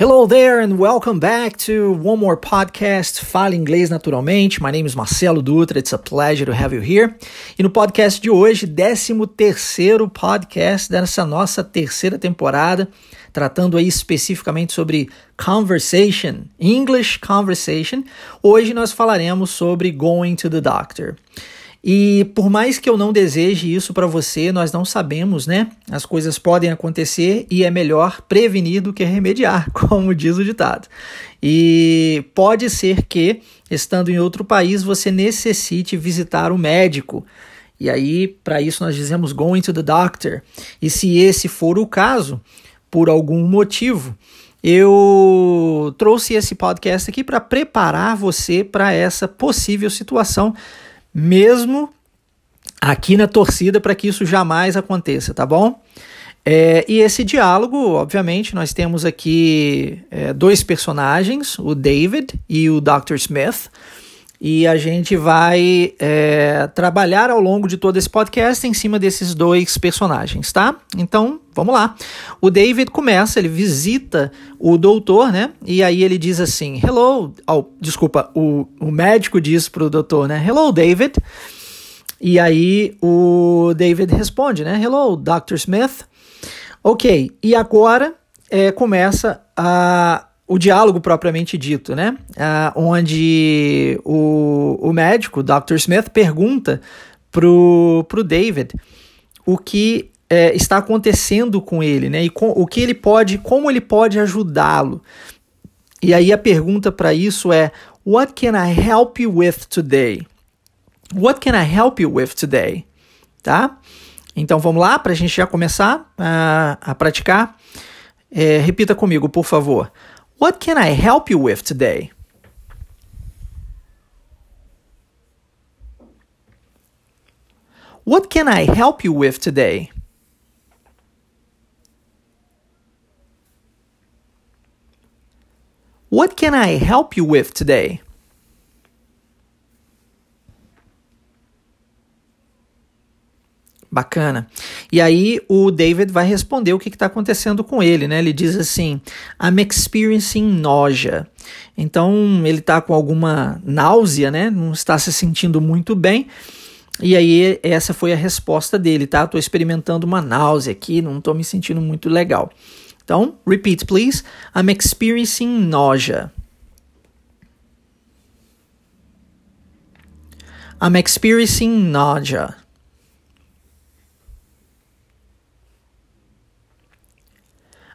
Hello there and welcome back to one more podcast Fala Inglês Naturalmente. My name is Marcelo Dutra. It's a pleasure to have you here. E no podcast de hoje, 13 terceiro podcast dessa nossa terceira temporada, tratando aí especificamente sobre conversation, English conversation. Hoje nós falaremos sobre going to the doctor. E por mais que eu não deseje isso para você, nós não sabemos, né? As coisas podem acontecer e é melhor prevenir do que remediar, como diz o ditado. E pode ser que, estando em outro país, você necessite visitar o médico. E aí, para isso, nós dizemos going to the doctor. E se esse for o caso, por algum motivo, eu trouxe esse podcast aqui para preparar você para essa possível situação mesmo aqui na torcida para que isso jamais aconteça, tá bom? É, e esse diálogo, obviamente, nós temos aqui é, dois personagens, o David e o Dr. Smith, e a gente vai é, trabalhar ao longo de todo esse podcast em cima desses dois personagens, tá? Então, vamos lá. O David começa, ele visita o doutor, né? E aí ele diz assim: Hello. Oh, desculpa, o, o médico diz pro doutor, né? Hello, David. E aí o David responde, né? Hello, Dr. Smith. Ok, e agora é, começa a o diálogo propriamente dito, né? Ah, onde o, o médico, Dr. Smith, pergunta pro, pro David o que é, está acontecendo com ele, né? E com, o que ele pode, como ele pode ajudá-lo. E aí a pergunta para isso é: What can I help you with today? What can I help you with today? Tá? Então vamos lá para a gente já começar a, a praticar. É, repita comigo, por favor. What can I help you with today? What can I help you with today? What can I help you with today? Bacana. E aí o David vai responder o que está acontecendo com ele, né? Ele diz assim: I'm experiencing nausea. Então ele está com alguma náusea, né? Não está se sentindo muito bem. E aí essa foi a resposta dele, tá? Estou experimentando uma náusea aqui, não estou me sentindo muito legal. Então, repeat please. I'm experiencing nausea. I'm experiencing nausea.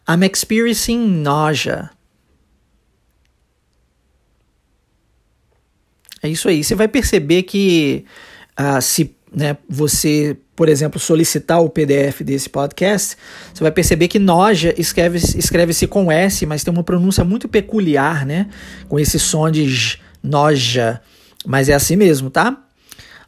I'm experiencing nausea. É isso aí. Você vai perceber que uh, se né, você, por exemplo, solicitar o PDF desse podcast, você vai perceber que noja escreve-se escreve com S, mas tem uma pronúncia muito peculiar, né? Com esse som de noja. Mas é assim mesmo, tá?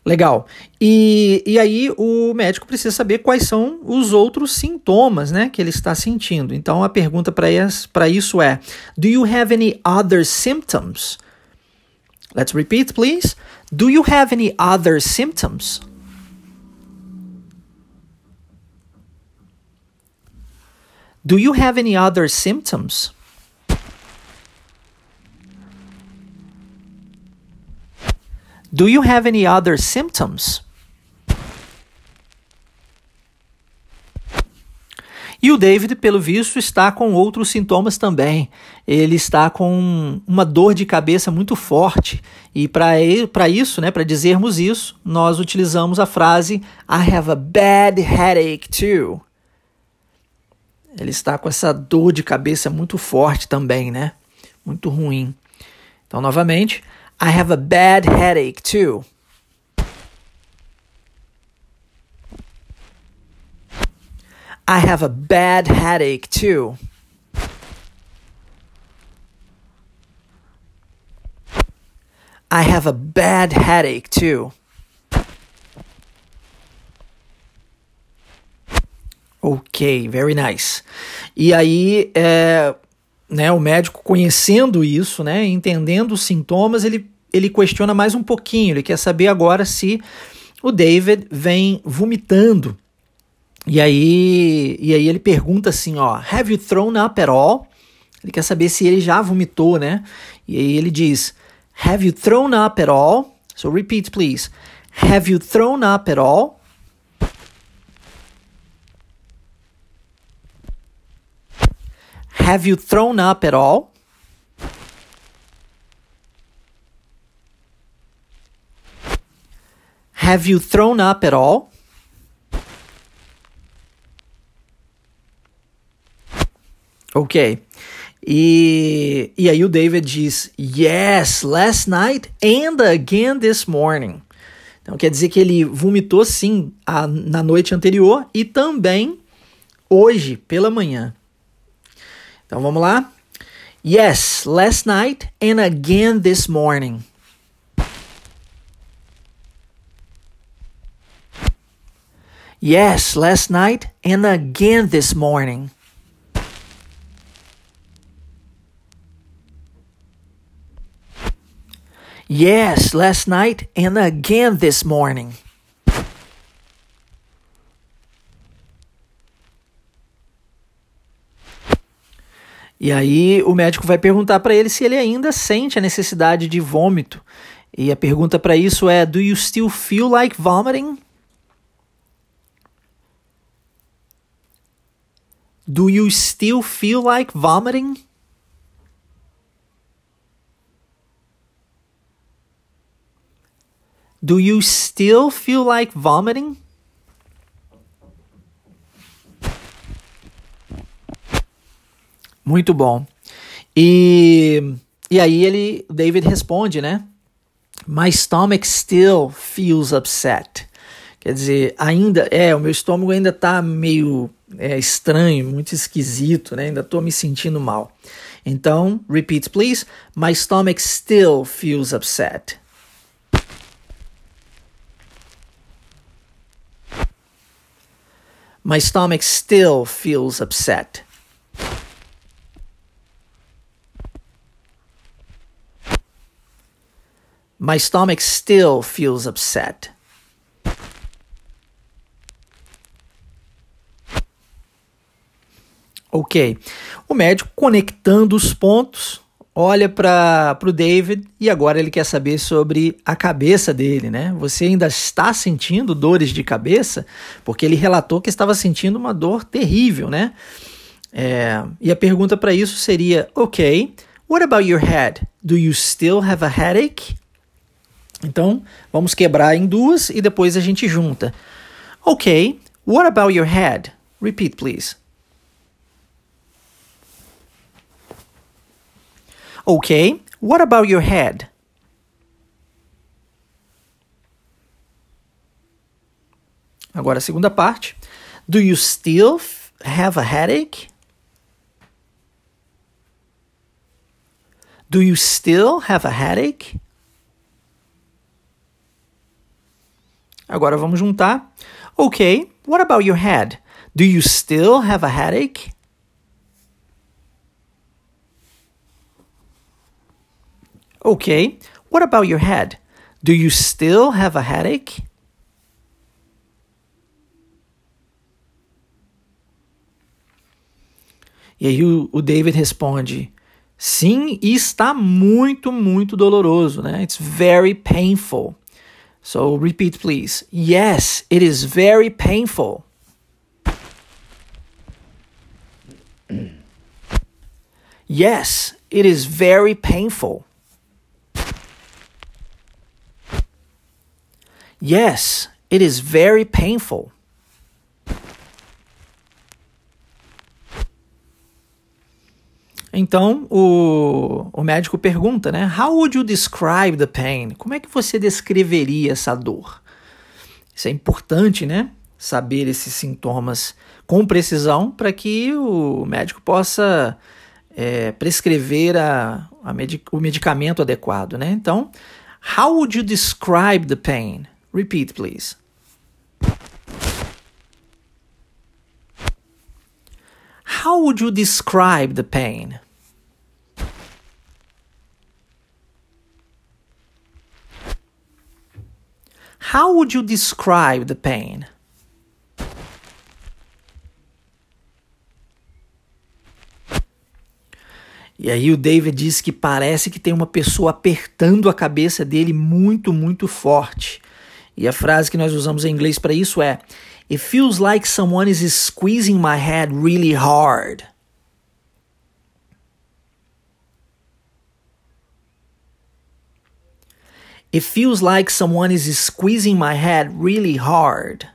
Legal. E, e aí o médico precisa saber quais são os outros sintomas né, que ele está sentindo. Então a pergunta para isso é: Do you have any other symptoms? Let's repeat, please. Do you have any other symptoms? Do you have any other symptoms? Do you have any other symptoms? E o David, pelo visto, está com outros sintomas também. Ele está com uma dor de cabeça muito forte. E para isso, né, para dizermos isso, nós utilizamos a frase I have a bad headache too. Ele está com essa dor de cabeça muito forte também, né? Muito ruim. Então, novamente, I have a bad headache too. I have a bad headache too. I have a bad headache too. Ok, very nice. E aí, é, né, o médico conhecendo isso, né, entendendo os sintomas, ele, ele questiona mais um pouquinho, ele quer saber agora se o David vem vomitando. E aí, e aí ele pergunta assim, ó, have you thrown up at all? Ele quer saber se ele já vomitou, né? E aí ele diz: Have you thrown up at all? So repeat, please. Have you thrown up at all? Have you thrown up at all? Have you thrown up at all? Ok. E, e aí o David diz: Yes, last night and again this morning. Então quer dizer que ele vomitou sim a, na noite anterior e também hoje pela manhã. Então vamos lá? Yes, last night and again this morning. Yes, last night and again this morning. Yes, last night and again this morning. E aí o médico vai perguntar para ele se ele ainda sente a necessidade de vômito. E a pergunta para isso é: Do you still feel like vomiting? Do you still feel like vomiting? Do you still feel like vomiting? Muito bom. E, e aí ele, David responde, né? My stomach still feels upset. Quer dizer, ainda é, o meu estômago ainda tá meio é, estranho, muito esquisito, né? Ainda tô me sentindo mal. Então, repeat please. My stomach still feels upset. My stomach still feels upset. My stomach still feels upset. Ok. O médico conectando os pontos olha para o David e agora ele quer saber sobre a cabeça dele, né? Você ainda está sentindo dores de cabeça? Porque ele relatou que estava sentindo uma dor terrível, né? É, e a pergunta para isso seria: Ok, what about your head? Do you still have a headache? Então, vamos quebrar em duas e depois a gente junta. Ok, what about your head? Repeat, please. Okay, what about your head? Agora a segunda parte. Do you still have a headache? Do you still have a headache? Agora vamos juntar. Okay, what about your head? Do you still have a headache? Okay, what about your head? Do you still have a headache? E aí o, o, David responde: Sim, está muito, muito doloroso, né? It's very painful. So repeat, please. Yes, it is very painful. yes, it is very painful. Yes, it is very painful. Então o, o médico pergunta, né? How would you describe the pain? Como é que você descreveria essa dor? Isso é importante, né? Saber esses sintomas com precisão para que o médico possa é, prescrever a, a medic o medicamento adequado, né? Então, how would you describe the pain? Repeat, please. How would you describe the pain? How would you describe the pain? E aí o David diz que parece que tem uma pessoa apertando a cabeça dele muito, muito forte. E a frase que nós usamos em inglês para isso é: It feels like someone is squeezing my head really hard. It feels like someone is squeezing my head really hard.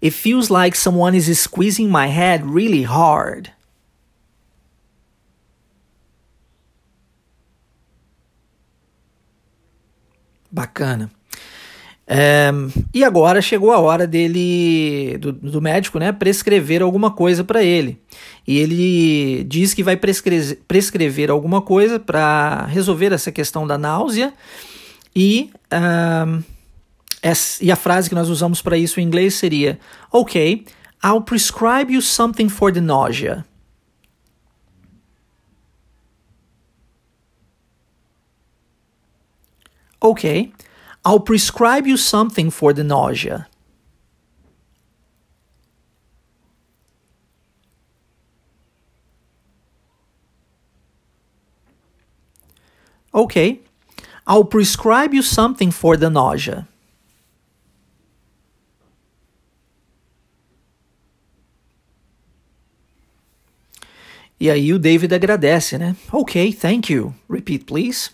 It feels like someone is squeezing my head really hard. Bacana. É, e agora chegou a hora dele, do, do médico, né, prescrever alguma coisa para ele. E ele diz que vai prescrever, prescrever alguma coisa para resolver essa questão da náusea e um, e a frase que nós usamos para isso em inglês seria: Ok, I'll prescribe you something for the nausea. Ok, I'll prescribe you something for the nausea. Okay, I'll prescribe you something for the nausea. E aí o David agradece, né? Ok, thank you. Repeat, please.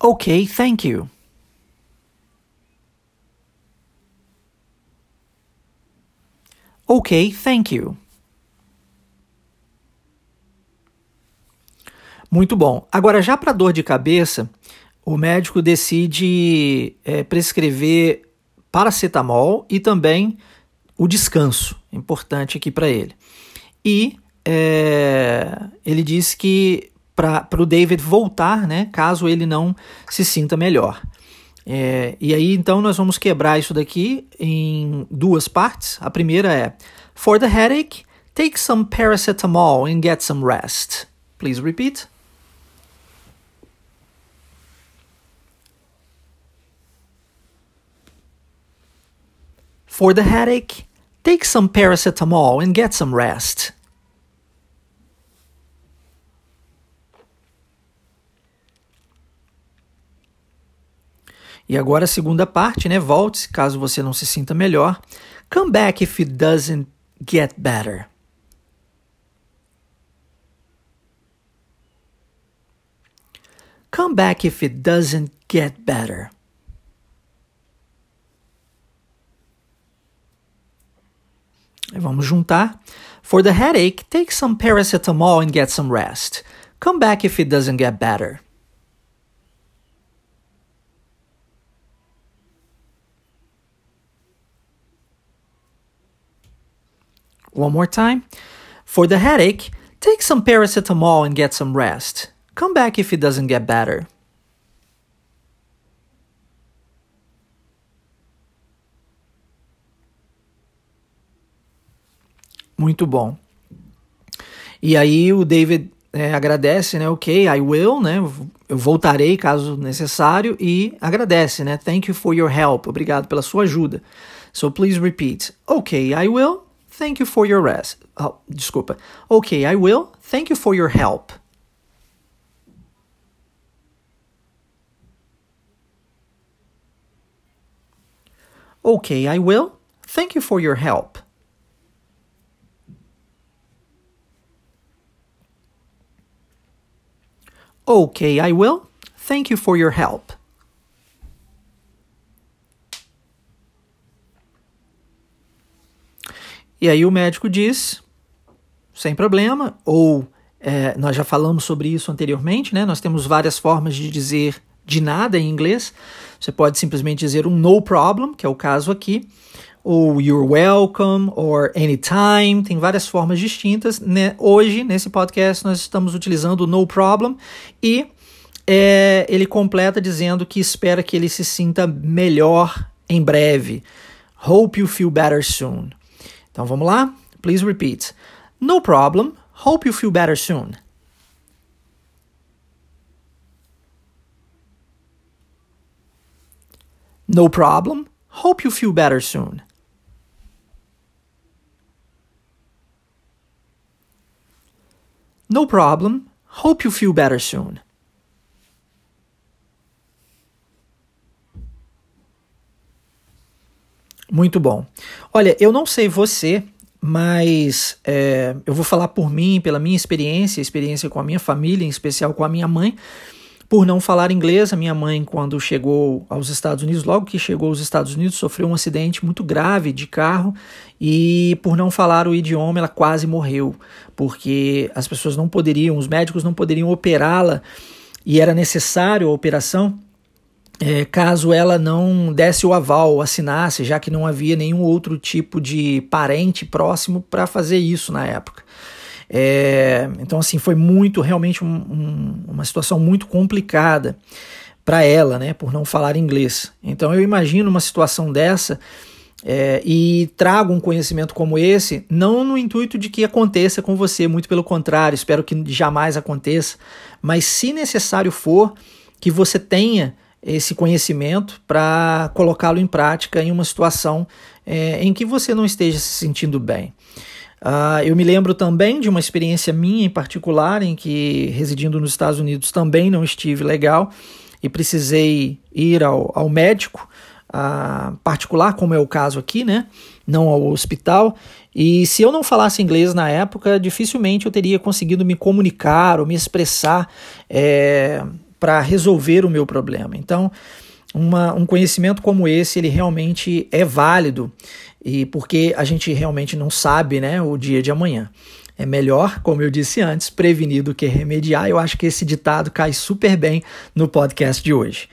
Ok, thank you. Ok, thank you. Muito bom. Agora, já para dor de cabeça, o médico decide é, prescrever paracetamol e também o descanso, importante aqui para ele. E é, ele diz que para o David voltar, né, caso ele não se sinta melhor. É, e aí então nós vamos quebrar isso daqui em duas partes. A primeira é: For the headache, take some paracetamol and get some rest. Please repeat. For the headache, take some paracetamol and get some rest. E agora a segunda parte, né? Volte caso você não se sinta melhor. Come back if it doesn't get better. Come back if it doesn't get better. Vamos juntar. For the headache, take some paracetamol and get some rest. Come back if it doesn't get better. One more time. For the headache, take some paracetamol and get some rest. Come back if it doesn't get better. Muito bom. E aí o David é, agradece, né? Ok, I will, né? Eu voltarei caso necessário e agradece, né? Thank you for your help. Obrigado pela sua ajuda. So please repeat. Ok, I will. Thank you for your rest. Oh, desculpa. Ok, I will. Thank you for your help. Ok, I will. Thank you for your help. Okay, I will. Thank you for your help. E aí o médico diz, sem problema, ou é, nós já falamos sobre isso anteriormente, né? Nós temos várias formas de dizer de nada em inglês. Você pode simplesmente dizer um no problem, que é o caso aqui, ou you're welcome, or anytime, tem várias formas distintas. Né? Hoje, nesse podcast, nós estamos utilizando o no problem e é, ele completa dizendo que espera que ele se sinta melhor em breve. Hope you feel better soon. Então vamos lá? Please repeat. No problem. Hope you feel better soon. No problem. Hope you feel better soon. No problem. Hope you feel better soon. Muito bom. Olha, eu não sei você, mas é, eu vou falar por mim, pela minha experiência, experiência com a minha família, em especial com a minha mãe, por não falar inglês. A minha mãe, quando chegou aos Estados Unidos, logo que chegou aos Estados Unidos, sofreu um acidente muito grave de carro e, por não falar o idioma, ela quase morreu, porque as pessoas não poderiam, os médicos não poderiam operá-la e era necessário a operação é, caso ela não desse o aval, assinasse, já que não havia nenhum outro tipo de parente próximo para fazer isso na época. É, então, assim, foi muito, realmente, um, um, uma situação muito complicada para ela, né, por não falar inglês. Então, eu imagino uma situação dessa é, e trago um conhecimento como esse, não no intuito de que aconteça com você, muito pelo contrário, espero que jamais aconteça, mas se necessário for, que você tenha esse conhecimento para colocá-lo em prática em uma situação é, em que você não esteja se sentindo bem. Uh, eu me lembro também de uma experiência minha em particular, em que, residindo nos Estados Unidos, também não estive legal e precisei ir ao, ao médico uh, particular, como é o caso aqui, né? Não ao hospital. E se eu não falasse inglês na época, dificilmente eu teria conseguido me comunicar ou me expressar é, para resolver o meu problema. Então, uma, um conhecimento como esse, ele realmente é válido e porque a gente realmente não sabe né, o dia de amanhã. É melhor, como eu disse antes, prevenir do que remediar. Eu acho que esse ditado cai super bem no podcast de hoje.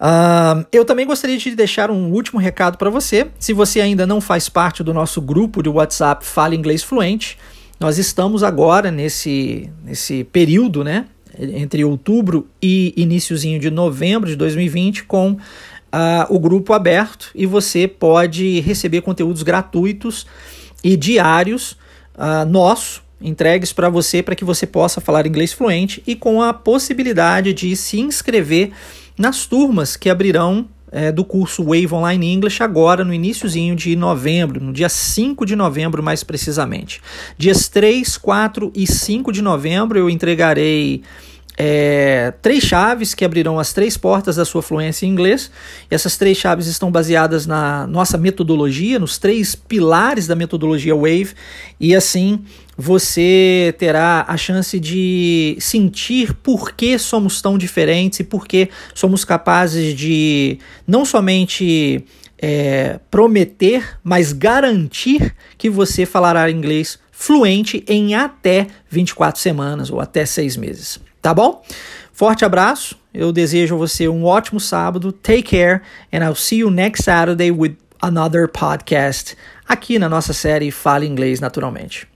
Uh, eu também gostaria de deixar um último recado para você. Se você ainda não faz parte do nosso grupo de WhatsApp Fala Inglês Fluente, nós estamos agora nesse, nesse período, né? entre outubro e iníciozinho de novembro de 2020 com uh, o grupo aberto e você pode receber conteúdos gratuitos e diários uh, nossos entregues para você para que você possa falar inglês fluente e com a possibilidade de se inscrever nas turmas que abrirão é, do curso Wave Online English agora no iníciozinho de novembro, no dia 5 de novembro mais precisamente. Dias 3, 4 e 5 de novembro eu entregarei é, três chaves que abrirão as três portas da sua fluência em inglês. E essas três chaves estão baseadas na nossa metodologia, nos três pilares da metodologia Wave, e assim você terá a chance de sentir por que somos tão diferentes e por que somos capazes de não somente é, prometer, mas garantir que você falará inglês fluente em até 24 semanas ou até seis meses. Tá bom? Forte abraço. Eu desejo a você um ótimo sábado. Take care and I'll see you next Saturday with another podcast aqui na nossa série Fale Inglês Naturalmente.